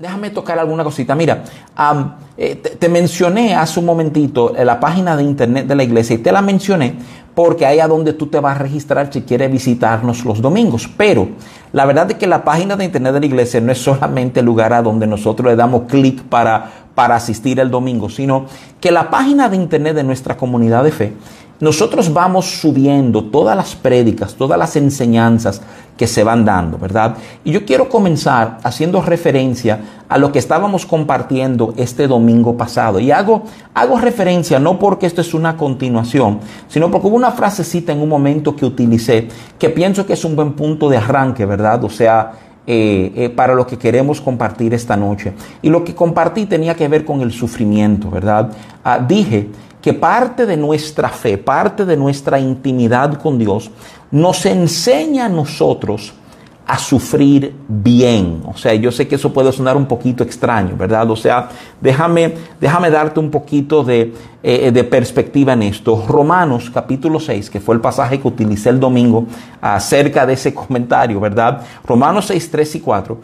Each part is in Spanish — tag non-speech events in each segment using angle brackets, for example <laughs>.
déjame tocar alguna cosita. Mira, eh, te, mencioné hace un momentito la página de internet de la iglesia y te la mencioné porque ahí a donde tú te vas a registrar si quieres visitarnos los domingos. Pero la verdad es que la página de internet de la iglesia no es solamente el lugar a donde nosotros le damos clic para, para asistir el domingo, sino que la página de internet de nuestra comunidad de fe nosotros vamos subiendo todas las prédicas, todas las enseñanzas que se van dando, ¿verdad? Y yo quiero comenzar haciendo referencia a lo que estábamos compartiendo este domingo pasado. Y hago, hago referencia no porque esto es una continuación, sino porque hubo una frasecita en un momento que utilicé que pienso que es un buen punto de arranque, ¿verdad? O sea, eh, eh, para lo que queremos compartir esta noche. Y lo que compartí tenía que ver con el sufrimiento, ¿verdad? Ah, dije que parte de nuestra fe, parte de nuestra intimidad con Dios, nos enseña a nosotros a sufrir bien. O sea, yo sé que eso puede sonar un poquito extraño, ¿verdad? O sea, déjame, déjame darte un poquito de, eh, de perspectiva en esto. Romanos capítulo 6, que fue el pasaje que utilicé el domingo acerca de ese comentario, ¿verdad? Romanos 6, 3 y 4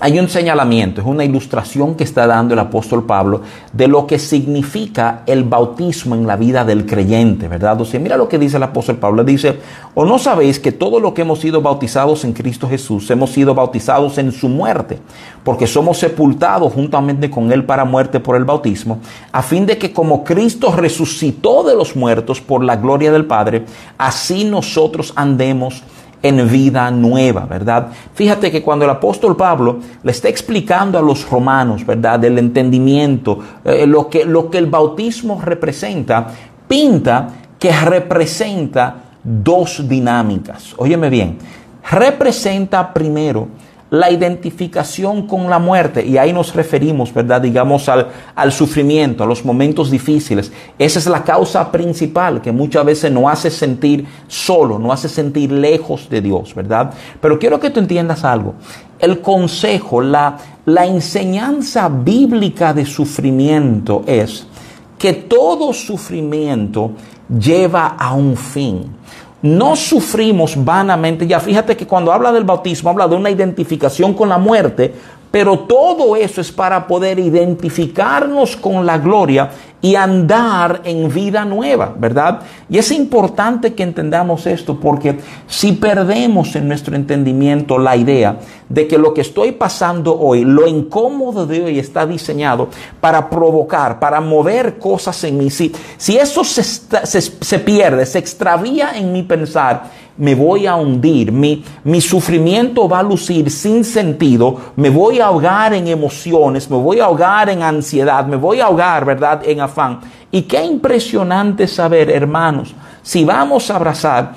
hay un señalamiento, es una ilustración que está dando el apóstol Pablo de lo que significa el bautismo en la vida del creyente, ¿verdad? Mira lo que dice el apóstol Pablo, dice, o no sabéis que todo lo que hemos sido bautizados en Cristo Jesús, hemos sido bautizados en su muerte, porque somos sepultados juntamente con él para muerte por el bautismo, a fin de que como Cristo resucitó de los muertos por la gloria del Padre, así nosotros andemos en vida nueva, ¿verdad? Fíjate que cuando el apóstol Pablo le está explicando a los romanos, ¿verdad? Del entendimiento, eh, lo, que, lo que el bautismo representa, pinta que representa dos dinámicas. Óyeme bien, representa primero la identificación con la muerte, y ahí nos referimos, ¿verdad? Digamos al, al, sufrimiento, a los momentos difíciles. Esa es la causa principal que muchas veces nos hace sentir solo, nos hace sentir lejos de Dios, ¿verdad? Pero quiero que tú entiendas algo. El consejo, la, la enseñanza bíblica de sufrimiento es que todo sufrimiento lleva a un fin no sufrimos vanamente. Ya fíjate que cuando habla del bautismo habla de una identificación con la muerte, pero todo eso es para poder identificarnos con la gloria y andar en vida nueva, ¿verdad? Y es importante que entendamos esto porque si perdemos en nuestro entendimiento la idea de que lo que estoy pasando hoy, lo incómodo de hoy está diseñado para provocar, para mover cosas en mí, si, si eso se, se, se pierde, se extravía en mi pensar, me voy a hundir, mi, mi sufrimiento va a lucir sin sentido, me voy a ahogar en emociones, me voy a ahogar en ansiedad, me voy a ahogar, ¿verdad?, en afán. Y qué impresionante saber, hermanos, si vamos a abrazar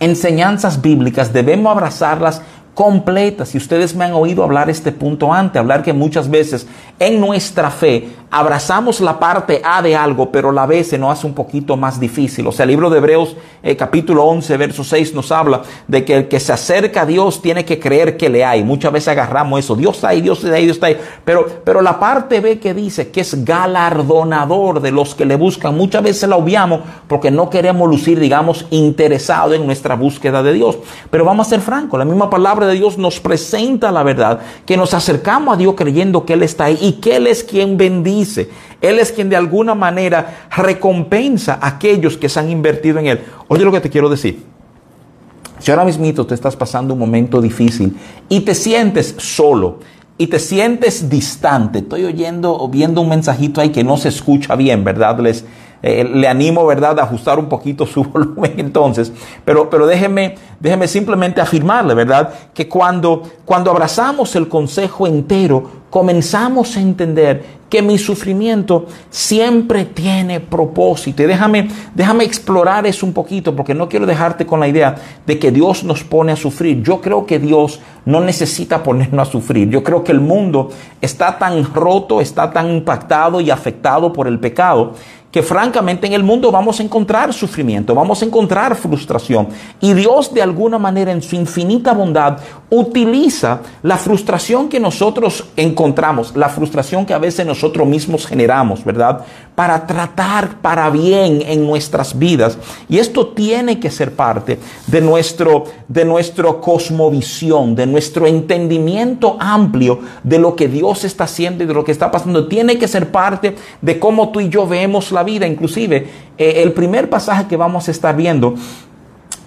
enseñanzas bíblicas, debemos abrazarlas completas. Si ustedes me han oído hablar este punto antes, hablar que muchas veces en nuestra fe abrazamos la parte A de algo, pero la B se nos hace un poquito más difícil. O sea, el libro de Hebreos eh, capítulo 11, verso 6 nos habla de que el que se acerca a Dios tiene que creer que le hay. Muchas veces agarramos eso, Dios está ahí, Dios está ahí, Dios está ahí. Pero, pero la parte B que dice que es galardonador de los que le buscan, muchas veces la obviamos porque no queremos lucir, digamos, interesado en nuestra búsqueda de Dios. Pero vamos a ser francos, la misma palabra de Dios nos presenta la verdad, que nos acercamos a Dios creyendo que Él está ahí y que Él es quien bendice Él es quien de alguna manera recompensa a aquellos que se han invertido en Él. Oye lo que te quiero decir. Si ahora mismo te estás pasando un momento difícil y te sientes solo y te sientes distante, estoy oyendo o viendo un mensajito ahí que no se escucha bien, ¿verdad? Les, eh, le animo, ¿verdad?, a ajustar un poquito su <laughs> volumen entonces. Pero, pero déjeme, déjeme simplemente afirmarle, ¿verdad?, que cuando, cuando abrazamos el consejo entero, comenzamos a entender que mi sufrimiento siempre tiene propósito. Y déjame, déjame explorar eso un poquito, porque no quiero dejarte con la idea de que Dios nos pone a sufrir. Yo creo que Dios no necesita ponernos a sufrir. Yo creo que el mundo está tan roto, está tan impactado y afectado por el pecado que francamente en el mundo vamos a encontrar sufrimiento, vamos a encontrar frustración. Y Dios de alguna manera en su infinita bondad utiliza la frustración que nosotros encontramos, la frustración que a veces nosotros mismos generamos, ¿verdad? Para tratar para bien en nuestras vidas. Y esto tiene que ser parte de nuestro, de nuestro cosmovisión, de nuestro entendimiento amplio de lo que Dios está haciendo y de lo que está pasando. Tiene que ser parte de cómo tú y yo vemos la vida. Inclusive, eh, el primer pasaje que vamos a estar viendo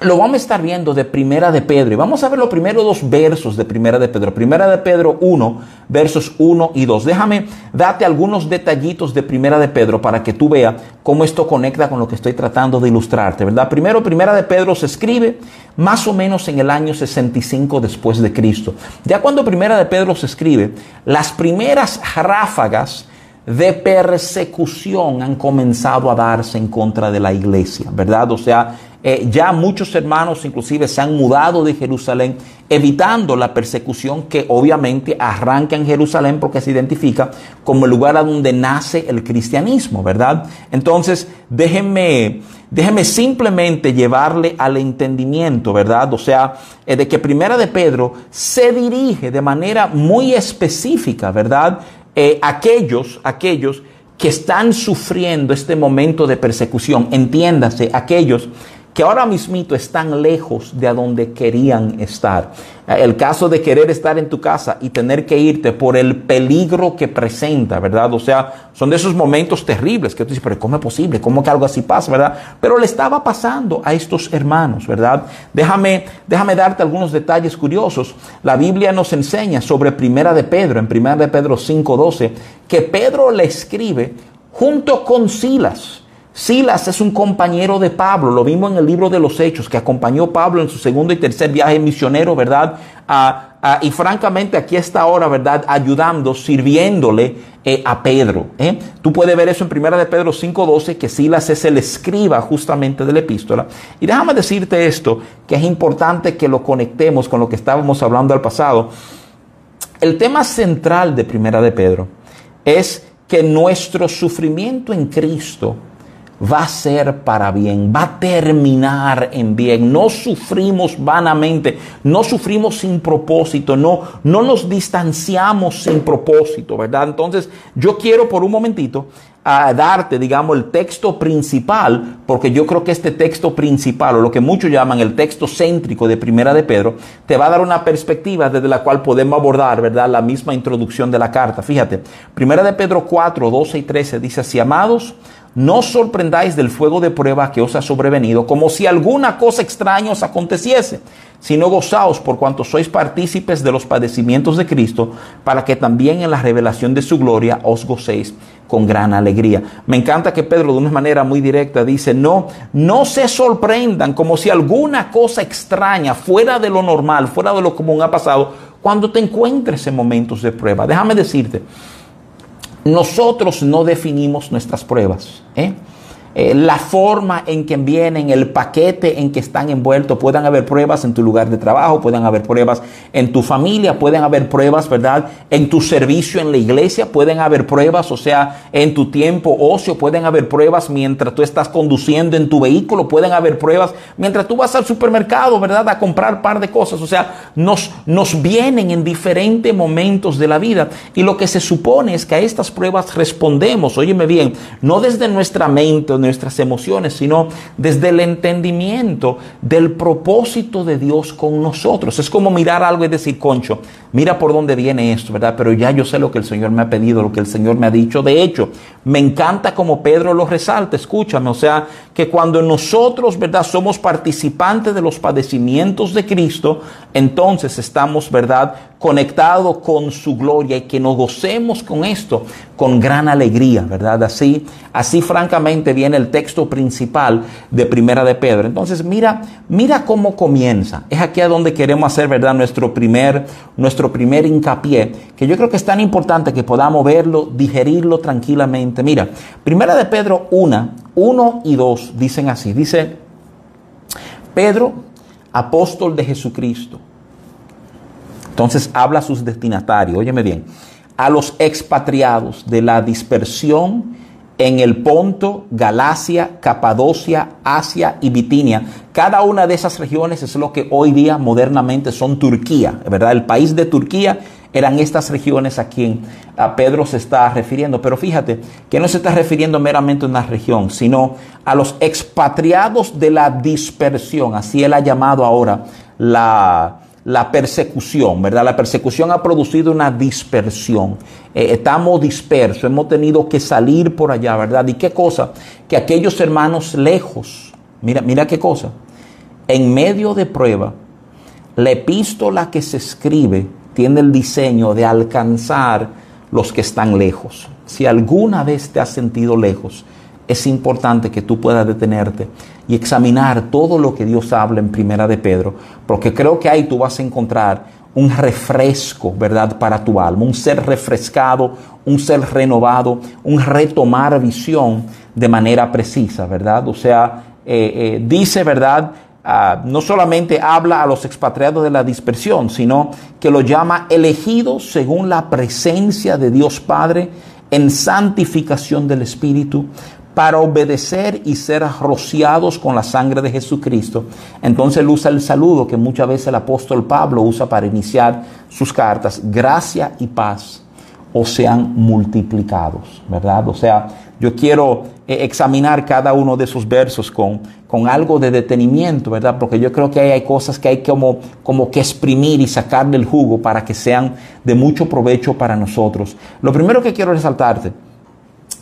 lo vamos a estar viendo de Primera de Pedro. Y vamos a ver los primeros dos versos de Primera de Pedro. Primera de Pedro 1, versos 1 y 2. Déjame darte algunos detallitos de Primera de Pedro para que tú veas cómo esto conecta con lo que estoy tratando de ilustrarte, ¿verdad? Primero, Primera de Pedro se escribe más o menos en el año 65 después de Cristo. Ya cuando Primera de Pedro se escribe, las primeras ráfagas de persecución han comenzado a darse en contra de la iglesia, ¿verdad? O sea, eh, ya muchos hermanos inclusive se han mudado de Jerusalén, evitando la persecución que obviamente arranca en Jerusalén porque se identifica como el lugar a donde nace el cristianismo, ¿verdad? Entonces, déjenme, déjenme simplemente llevarle al entendimiento, ¿verdad? O sea, eh, de que Primera de Pedro se dirige de manera muy específica, ¿verdad? Eh, aquellos, aquellos que están sufriendo este momento de persecución, entiéndase, aquellos que ahora mismito están lejos de a donde querían estar. El caso de querer estar en tu casa y tener que irte por el peligro que presenta, ¿verdad? O sea, son de esos momentos terribles que tú dices, pero ¿cómo es posible? ¿Cómo que algo así pasa, verdad? Pero le estaba pasando a estos hermanos, ¿verdad? Déjame, déjame darte algunos detalles curiosos. La Biblia nos enseña sobre Primera de Pedro, en Primera de Pedro 5:12, que Pedro le escribe junto con Silas. Silas es un compañero de Pablo, lo vimos en el libro de los Hechos, que acompañó Pablo en su segundo y tercer viaje misionero, ¿verdad? y francamente aquí está ahora, ¿verdad? Ayudando, sirviéndole eh, a Pedro. ¿eh? Tú puedes ver eso en primera de Pedro 5.12, que Silas es el escriba justamente de la epístola. Y déjame decirte esto, que es importante que lo conectemos con lo que estábamos hablando al pasado. El tema central de primera de Pedro es que nuestro sufrimiento en Cristo va a ser para bien, va a terminar en bien. No sufrimos vanamente, no sufrimos sin propósito, no, no nos distanciamos sin propósito, ¿verdad? Entonces, yo quiero por un momentito a darte, digamos, el texto principal, porque yo creo que este texto principal, o lo que muchos llaman el texto céntrico de Primera de Pedro, te va a dar una perspectiva desde la cual podemos abordar, ¿verdad?, la misma introducción de la carta. Fíjate, Primera de Pedro 4, 12 y 13 dice así, amados, no sorprendáis del fuego de prueba que os ha sobrevenido, como si alguna cosa extraña os aconteciese, sino gozaos por cuanto sois partícipes de los padecimientos de Cristo, para que también en la revelación de su gloria os gocéis con gran alegría. Me encanta que Pedro de una manera muy directa dice, no, no se sorprendan como si alguna cosa extraña, fuera de lo normal, fuera de lo común ha pasado, cuando te encuentres en momentos de prueba. Déjame decirte, nosotros no definimos nuestras pruebas. ¿eh? Eh, la forma en que vienen, el paquete en que están envueltos. Pueden haber pruebas en tu lugar de trabajo, pueden haber pruebas en tu familia, pueden haber pruebas, ¿verdad? En tu servicio en la iglesia, pueden haber pruebas, o sea, en tu tiempo ocio, pueden haber pruebas mientras tú estás conduciendo en tu vehículo, pueden haber pruebas mientras tú vas al supermercado, ¿verdad? A comprar par de cosas. O sea, nos, nos vienen en diferentes momentos de la vida. Y lo que se supone es que a estas pruebas respondemos, óyeme bien, no desde nuestra mente, nuestras emociones, sino desde el entendimiento del propósito de Dios con nosotros. Es como mirar algo y decir, concho, mira por dónde viene esto, ¿verdad? Pero ya yo sé lo que el Señor me ha pedido, lo que el Señor me ha dicho. De hecho, me encanta como Pedro lo resalta, escúchame, o sea, que cuando nosotros, ¿verdad? Somos participantes de los padecimientos de Cristo, entonces estamos, ¿verdad? Conectados con su gloria y que nos gocemos con esto con gran alegría, ¿verdad? Así, así francamente viene el texto principal de Primera de Pedro. Entonces, mira, mira cómo comienza. Es aquí a donde queremos hacer, ¿verdad? Nuestro primer, nuestro primer hincapié, que yo creo que es tan importante que podamos verlo, digerirlo tranquilamente. Mira, Primera de Pedro 1, 1 y 2 dicen así. Dice, Pedro, apóstol de Jesucristo. Entonces habla a sus destinatarios, óyeme bien, a los expatriados de la dispersión en el Ponto, Galacia, Capadocia, Asia y Bitinia. Cada una de esas regiones es lo que hoy día modernamente son Turquía, ¿verdad? El país de Turquía Eran estas regiones a quien a Pedro se está refiriendo. Pero fíjate que no se está refiriendo meramente a una región, sino a los expatriados de la dispersión. Así él ha llamado ahora la, la persecución, ¿verdad? La persecución ha producido una dispersión. Eh, estamos dispersos, hemos tenido que salir por allá, ¿verdad? ¿Y qué cosa? Que aquellos hermanos lejos, mira, mira qué cosa, en medio de prueba, la epístola que se escribe tiene el diseño de alcanzar los que están lejos. Si alguna vez te has sentido lejos, es importante que tú puedas detenerte y examinar todo lo que Dios habla en Primera de Pedro, porque creo que ahí tú vas a encontrar un refresco, ¿verdad?, para tu alma, un ser refrescado, un ser renovado, un retomar visión de manera precisa, ¿verdad? O sea, eh, eh, dice, ¿verdad? Ah, no solamente habla a los expatriados de la dispersión, sino que lo llama elegidos según la presencia de Dios Padre en santificación del Espíritu para obedecer y ser rociados con la sangre de Jesucristo. Entonces él usa el saludo que muchas veces el apóstol Pablo usa para iniciar sus cartas. Gracia y paz o sean multiplicados, ¿verdad? O sea, yo quiero eh, examinar cada uno de esos versos con, con algo de detenimiento, ¿verdad? Porque yo creo que hay, hay cosas que hay como, como que exprimir y sacarle el jugo para que sean de mucho provecho para nosotros. Lo primero que quiero resaltarte,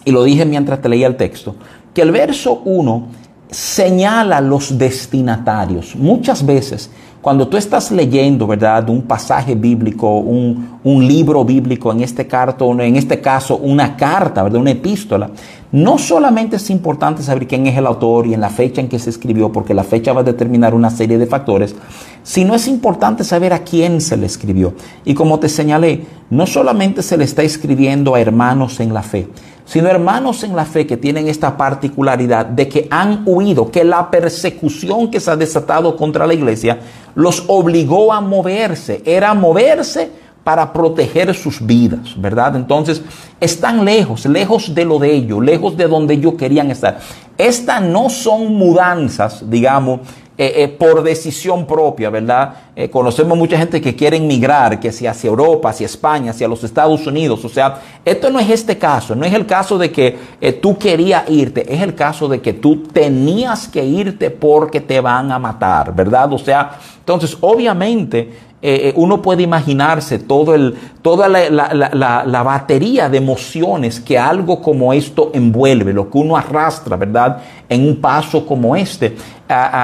y lo dije mientras te leía el texto, que el verso 1 señala los destinatarios. Muchas veces, cuando tú estás leyendo, ¿verdad?, un pasaje bíblico, un, un libro bíblico, en este, carto, en este caso una carta, ¿verdad?, una epístola, no solamente es importante saber quién es el autor y en la fecha en que se escribió, porque la fecha va a determinar una serie de factores, sino es importante saber a quién se le escribió. Y como te señalé, no solamente se le está escribiendo a hermanos en la fe, sino hermanos en la fe que tienen esta particularidad de que han huido, que la persecución que se ha desatado contra la iglesia los obligó a moverse, era moverse para proteger sus vidas, ¿verdad? Entonces, están lejos, lejos de lo de ellos, lejos de donde ellos querían estar. Estas no son mudanzas, digamos, eh, eh, por decisión propia, ¿verdad? Eh, conocemos mucha gente que quiere emigrar, que si hacia Europa, hacia España, hacia los Estados Unidos. O sea, esto no es este caso, no es el caso de que tú querías irte, es el caso de que tú tenías que irte porque te van a matar, ¿verdad? O sea, entonces obviamente eh, eh, uno puede imaginarse todo el, toda la, batería de emociones que algo como esto envuelve, lo que uno arrastra, ¿verdad? En un paso como este.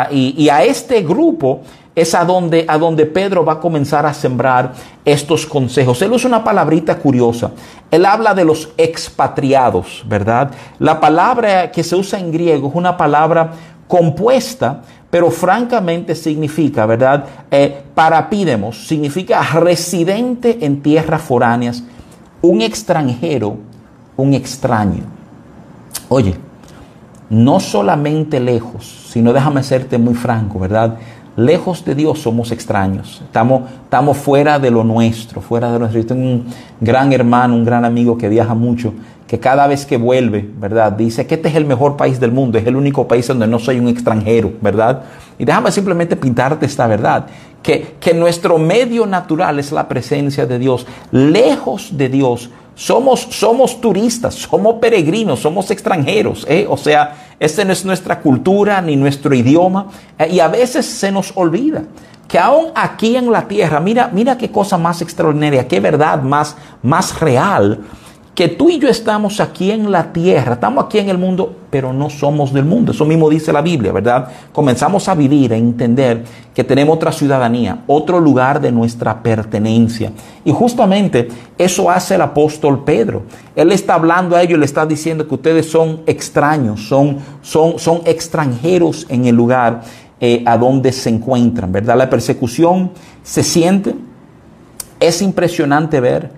y, a este grupo es a donde, a donde Pedro va a comenzar a sembrar estos consejos. Él usa una palabrita curiosa. Él habla de los expatriados, ¿verdad? La palabra que se usa en griego es una palabra compuesta pero francamente significa, ¿verdad? Eh, parapídemos significa residente en tierras foráneas, un extranjero, un extraño. Oye, no solamente lejos, sino déjame serte muy franco, ¿verdad? Lejos de Dios somos extraños, estamos, estamos fuera de lo nuestro, fuera de nuestro. Yo tengo un gran hermano, un gran amigo que viaja mucho que cada vez que vuelve, ¿verdad? Dice que este es el mejor país del mundo, es el único país donde no soy un extranjero, ¿verdad? Y déjame simplemente pintarte esta verdad, que, que nuestro medio natural es la presencia de Dios. Lejos de Dios, somos, somos turistas, somos peregrinos, somos extranjeros, ¿eh? O sea, esa no es nuestra cultura ni nuestro idioma, eh, y a veces se nos olvida que aún aquí en la tierra, mira, mira qué cosa más extraordinaria, qué verdad más, más real que tú y yo estamos aquí en la tierra, estamos aquí en el mundo, pero no somos del mundo. Eso mismo dice la Biblia, ¿verdad? Comenzamos a vivir, a entender que tenemos otra ciudadanía, otro lugar de nuestra pertenencia. Y justamente eso hace el apóstol Pedro. Él está hablando a ellos, le está diciendo que ustedes son extraños, son, son, son extranjeros en el lugar eh, a donde se encuentran, ¿verdad? La persecución se siente, es impresionante ver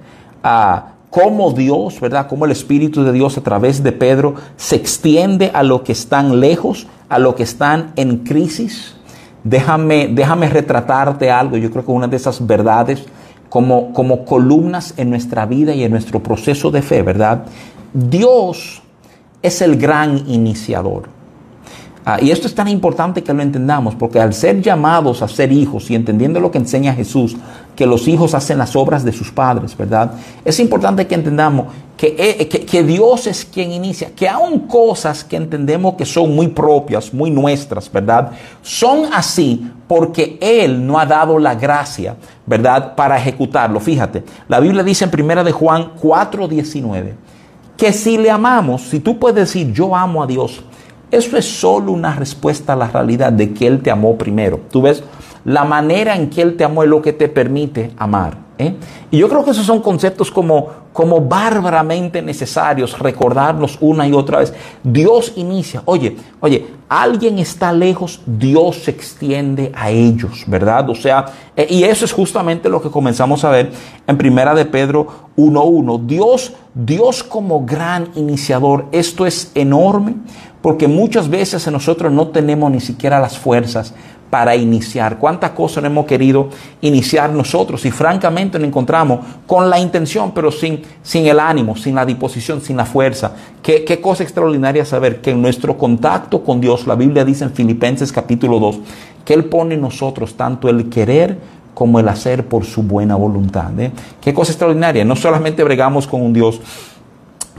a cómo Dios, ¿verdad? Cómo el Espíritu de Dios a través de Pedro se extiende a los que están lejos, a los que están en crisis. Déjame, déjame retratarte algo. Yo creo que una de esas verdades como, como columnas en nuestra vida y en nuestro proceso de fe, ¿verdad? Dios es el gran iniciador. Ah, y esto es tan importante que lo entendamos, porque al ser llamados a ser hijos y entendiendo lo que enseña Jesús, que los hijos hacen las obras de sus padres, ¿verdad? Es importante que entendamos que, eh, que, que, Dios es quien inicia, que aún cosas que entendemos que son muy propias, muy nuestras, ¿verdad? Son así porque Él no ha dado la gracia, ¿verdad? Para ejecutarlo. Fíjate, la Biblia dice en primera de Juan 4:19 que si le amamos, si tú puedes decir yo amo a Dios, eso es solo una respuesta a la realidad de que Él te amó primero. Tú ves, la manera en que Él te amó es lo que te permite amar. ¿eh? Y yo creo que esos son conceptos como, como bárbaramente necesarios recordarlos una y otra vez. Dios inicia, oye, oye, alguien está lejos, Dios se extiende a ellos, ¿verdad? O sea, eh, y eso es justamente lo que comenzamos a ver en Primera de Pedro 1.1. Dios, Dios como gran iniciador, esto es enorme porque muchas veces nosotros no tenemos ni siquiera las fuerzas para iniciar. ¿Cuántas cosas no hemos querido iniciar nosotros? Y francamente nos encontramos con la intención, pero sin, sin el ánimo, sin la disposición, sin la fuerza. Qué, cosa extraordinaria saber que en nuestro contacto con Dios, la Biblia dice en Filipenses capítulo 2, que Él pone en nosotros tanto el querer como el hacer por su buena voluntad. ¿eh? Qué cosa extraordinaria. No solamente bregamos con un Dios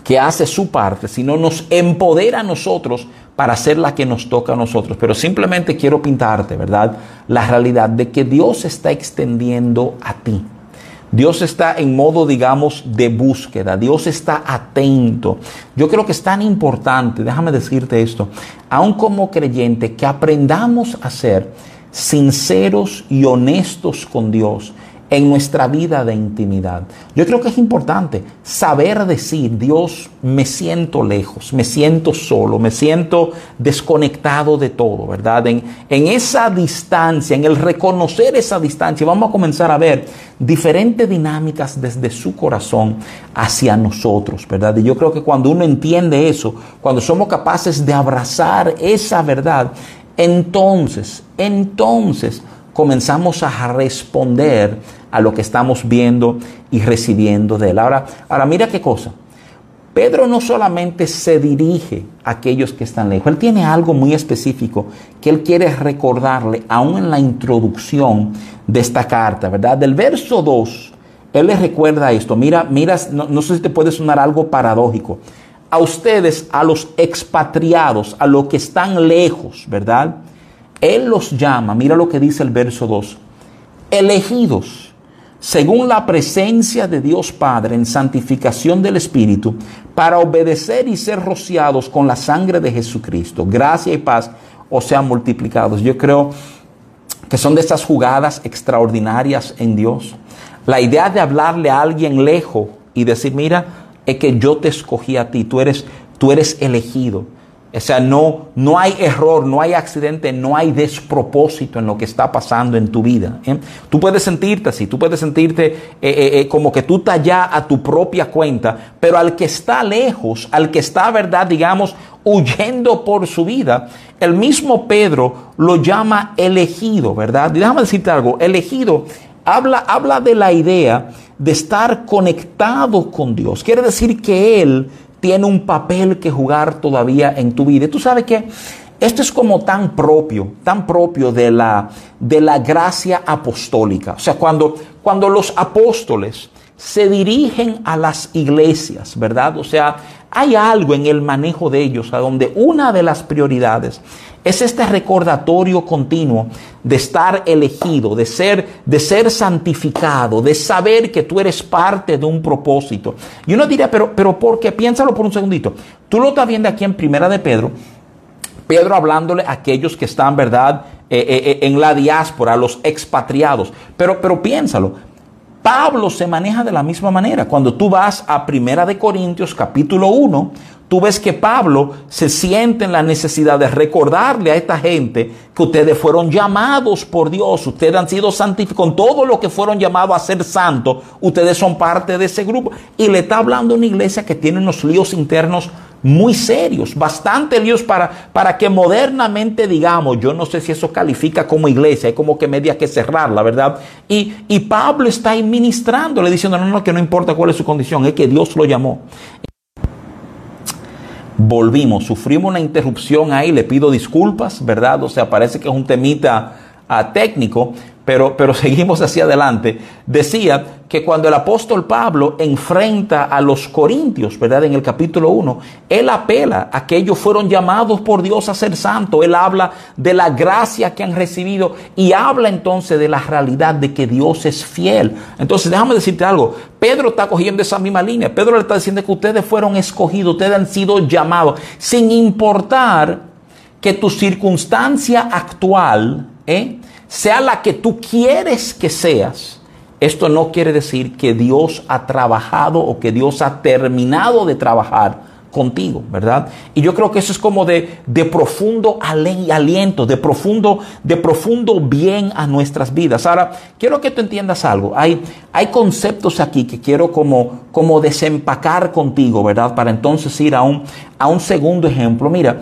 que hace su parte, sino nos empodera a nosotros para hacer la que nos toca a nosotros. Pero simplemente quiero pintarte, ¿verdad? La realidad de que Dios está extendiendo a ti. Dios está en modo, digamos, de búsqueda. Dios está atento. Yo creo que es tan importante, déjame decirte esto, aun como creyente, que aprendamos a ser sinceros y honestos con Dios en nuestra vida de intimidad. Yo creo que es importante saber decir, Dios, me siento lejos, me siento solo, me siento desconectado de todo, ¿verdad? En, en esa distancia, en el reconocer esa distancia, vamos a comenzar a ver diferentes dinámicas desde su corazón hacia nosotros, ¿verdad? Y yo creo que cuando uno entiende eso, cuando somos capaces de abrazar esa verdad, entonces, entonces, comenzamos a responder a lo que estamos viendo y recibiendo de Él. Ahora, ahora mira qué cosa. Pedro no solamente se dirige a aquellos que están lejos, él tiene algo muy específico que él quiere recordarle aún en la introducción de esta carta, ¿verdad? Del verso 2, él les recuerda esto. Mira, mira, no, no sé si te puede sonar algo paradójico. A ustedes, a los expatriados, a los que están lejos, ¿verdad? Él los llama, mira lo que dice el verso 2, elegidos según la presencia de Dios Padre en santificación del Espíritu, para obedecer y ser rociados con la sangre de Jesucristo. Gracia y paz os sean multiplicados. Yo creo que son de estas jugadas extraordinarias en Dios. La idea de hablarle a alguien lejos y decir, mira, es que yo te escogí a ti, tú eres, tú eres elegido. O sea, no, no hay error, no hay accidente, no hay despropósito en lo que está pasando en tu vida. ¿eh? Tú puedes sentirte así, tú puedes sentirte eh, eh, como que tú estás ya a tu propia cuenta, pero al que está lejos, al que está, verdad, digamos, huyendo por su vida, el mismo Pedro lo llama elegido, ¿verdad? Déjame decirte algo, elegido habla, habla de la idea de estar conectado con Dios. Quiere decir que Él tiene un papel que jugar todavía en tu vida. Tú sabes que esto es como tan propio, tan propio de la, de la gracia apostólica. O sea, cuando, cuando los apóstoles se dirigen a las iglesias, ¿verdad? O sea, hay algo en el manejo de ellos a donde una de las prioridades es este recordatorio continuo de estar elegido, de ser, de ser santificado, de saber que tú eres parte de un propósito. Y uno diría, pero, pero ¿por qué? Piénsalo por un segundito. Tú lo estás viendo aquí en Primera de Pedro. Pedro hablándole a aquellos que están, ¿verdad?, eh, eh, eh, en la diáspora, a los expatriados. Pero, pero piénsalo. Pablo se maneja de la misma manera. Cuando tú vas a Primera de Corintios capítulo 1, tú ves que Pablo se siente en la necesidad de recordarle a esta gente que ustedes fueron llamados por Dios, ustedes han sido santificados, con todo lo que fueron llamados a ser santos, ustedes son parte de ese grupo. Y le está hablando una iglesia que tiene unos líos internos muy serios, bastante líos para, para que modernamente digamos, yo no sé si eso califica como iglesia, hay como que media que cerrarla, ¿verdad? Y, y Pablo está ahí ministrándole diciendo, no, no, que no importa cuál es su condición, es que Dios lo llamó. volvimos, sufrimos una interrupción ahí, le pido disculpas, ¿verdad? O sea, parece que es un temita uh, técnico, pero, pero <laughs> seguimos hacia adelante. Decía que cuando el apóstol Pablo enfrenta a los corintios, ¿verdad? En el capítulo 1, él apela a que ellos fueron llamados por Dios a ser santos. Él habla de la gracia que han recibido y habla entonces de la realidad de que Dios es fiel. Entonces, déjame decirte algo. Pedro está cogiendo esa misma línea. Pedro le está diciendo que ustedes fueron escogidos, ustedes han sido llamados, sin importar que tu circunstancia actual, ¿eh? Sea la que tú quieres que seas, esto no quiere decir que Dios ha trabajado o que Dios ha terminado de trabajar contigo, ¿verdad? Y yo creo que eso es como de, de profundo aliento, de profundo, de profundo bien a nuestras vidas. Ahora, quiero que tú entiendas algo. Hay, hay conceptos aquí que quiero como, como desempacar contigo, ¿verdad? Para entonces ir a un, a un segundo ejemplo. Mira,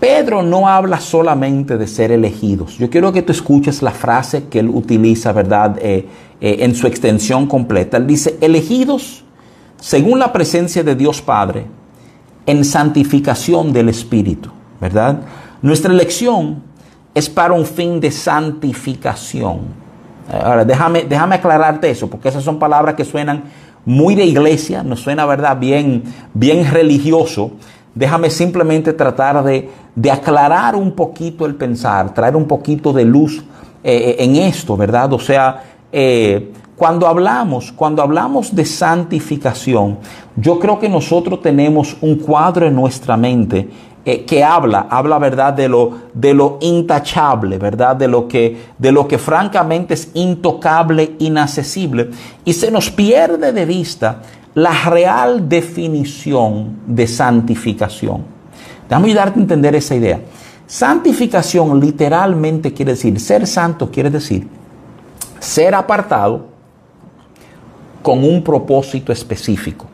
Pedro no habla solamente de ser elegidos. Yo quiero que tú escuches la frase que él utiliza, ¿verdad? Eh, eh, en su extensión completa. Él dice, elegidos según la presencia de Dios Padre en santificación del Espíritu, ¿verdad? Nuestra elección es para un fin de santificación. Ahora, déjame, déjame aclararte eso, porque esas son palabras que suenan muy de iglesia, nos suena, ¿verdad? Bien, bien religioso déjame simplemente tratar de, aclarar un poquito el pensar, traer un poquito de luz eh, en esto, ¿verdad? O sea, eh, cuando hablamos, cuando hablamos de santificación, yo creo que nosotros tenemos un cuadro en nuestra mente eh, que habla, habla verdad de lo, de lo intachable, verdad de lo que, de lo que francamente es intocable, inaccesible, y se nos pierde de vista la real definición de santificación. Déjame ayudarte a entender esa idea. Santificación literalmente quiere decir, ser santo quiere decir ser apartado con un propósito específico.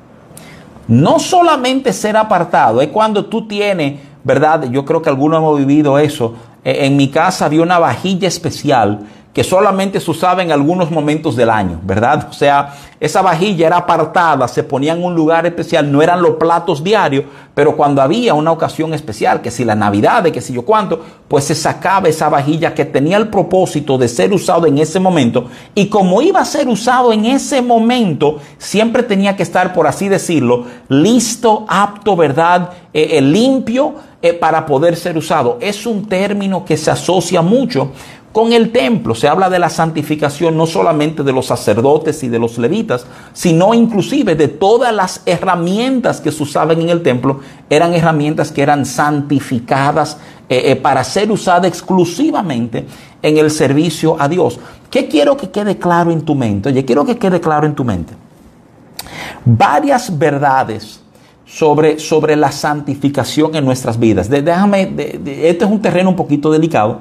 No solamente ser apartado, es cuando tú tienes, ¿verdad? Yo creo que algunos hemos vivido eso. E, en mi casa había una vajilla especial que solamente se usaba en algunos momentos del año, ¿verdad? O sea, esa vajilla era apartada, se ponía en un lugar especial, no eran los platos diarios, pero cuando había una ocasión especial, que si la Navidad, de que si yo cuánto, pues se sacaba esa vajilla que tenía el propósito de ser usado en ese momento y como iba a ser usado en ese momento, siempre tenía que estar, por así decirlo, listo, apto, ¿verdad? Eh, eh, limpio eh, para poder ser usado. Es un término que se asocia mucho con el templo. Se habla de la santificación no solamente de los sacerdotes y de los levitas, sino inclusive de todas las herramientas que se usaban en el templo, eran herramientas que eran santificadas eh, eh, para ser usadas exclusivamente en el servicio a Dios. ¿Qué quiero que quede claro en tu mente? Oye, quiero que quede claro en tu mente. Varias verdades sobre, sobre la santificación en nuestras vidas. déjame, este es un terreno un poquito delicado,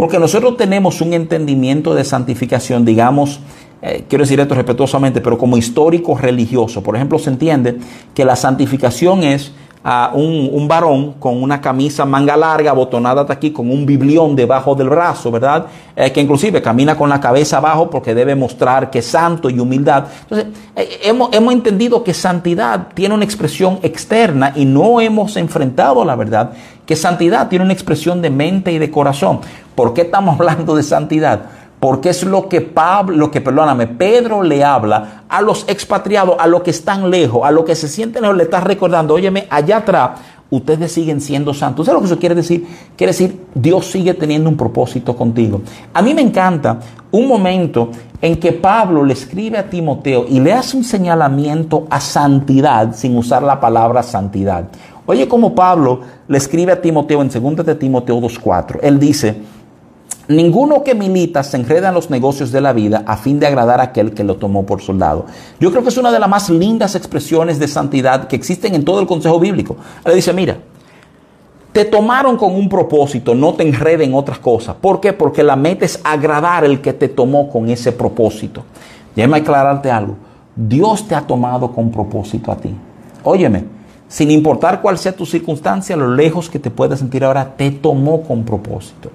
porque nosotros tenemos un entendimiento de santificación, digamos, eh, quiero decir esto respetuosamente, pero como histórico religioso. Por ejemplo, se entiende que la santificación es a un, varón con una camisa manga larga, botonada hasta aquí, con un biblión debajo del brazo, ¿verdad? Eh, que inclusive camina con la cabeza abajo porque debe mostrar que es santo y humildad. Entonces, eh, hemos, hemos entendido que santidad tiene una expresión externa y no hemos enfrentado la verdad que santidad tiene una expresión de mente y de corazón. ¿Por qué estamos <laughs> hablando de santidad? Porque es lo que Pablo, lo que, perdóname, Pedro le habla a los expatriados, a los que están lejos, a los que se sienten lejos, le está recordando, óyeme, allá atrás, ustedes siguen siendo santos. ¿Sabes lo que eso quiere decir? Quiere decir, Dios sigue teniendo un propósito contigo. A mí me encanta un momento en que Pablo le escribe a Timoteo y le hace un señalamiento a santidad sin usar la palabra santidad. Oye, como Pablo le escribe a Timoteo en 2 de Timoteo 2.4. Él dice, Ninguno que milita se enreda en los negocios de la vida a fin de agradar a aquel que lo tomó por soldado. Yo creo que es una de las más lindas expresiones de santidad que existen en todo el consejo bíblico. Le dice, mira, te tomaron con un propósito, no te enreden en otras cosas. ¿Por qué? Porque la meta es agradar el que te tomó con ese propósito. Déjame aclararte algo. Dios te ha tomado con propósito a ti. Óyeme, sin importar cuál sea tu circunstancia, lo lejos que te puedas sentir ahora, te tomó con propósito.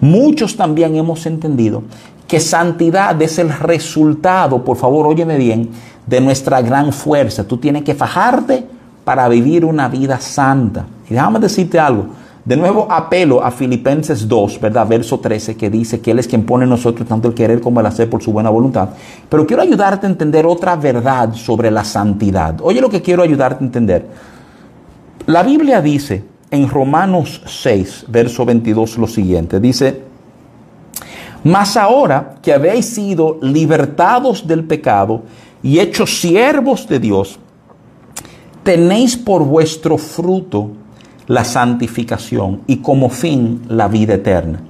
Muchos también hemos entendido que santidad es el resultado, por favor, óyeme bien, de nuestra gran fuerza. Tú tienes que fajarte para vivir una vida santa. Y déjame decirte algo. De nuevo apelo a Filipenses 2, ¿verdad? Verso 13, que dice que Él es quien pone en nosotros tanto el querer como el hacer por su buena voluntad. Pero quiero ayudarte a entender otra verdad sobre la santidad. Oye lo que quiero ayudarte a entender. La Biblia dice en Romanos 6, verso 22 lo siguiente. Dice, mas ahora que habéis sido libertados del pecado y hechos siervos de Dios, tenéis por vuestro fruto la santificación y como fin la vida eterna.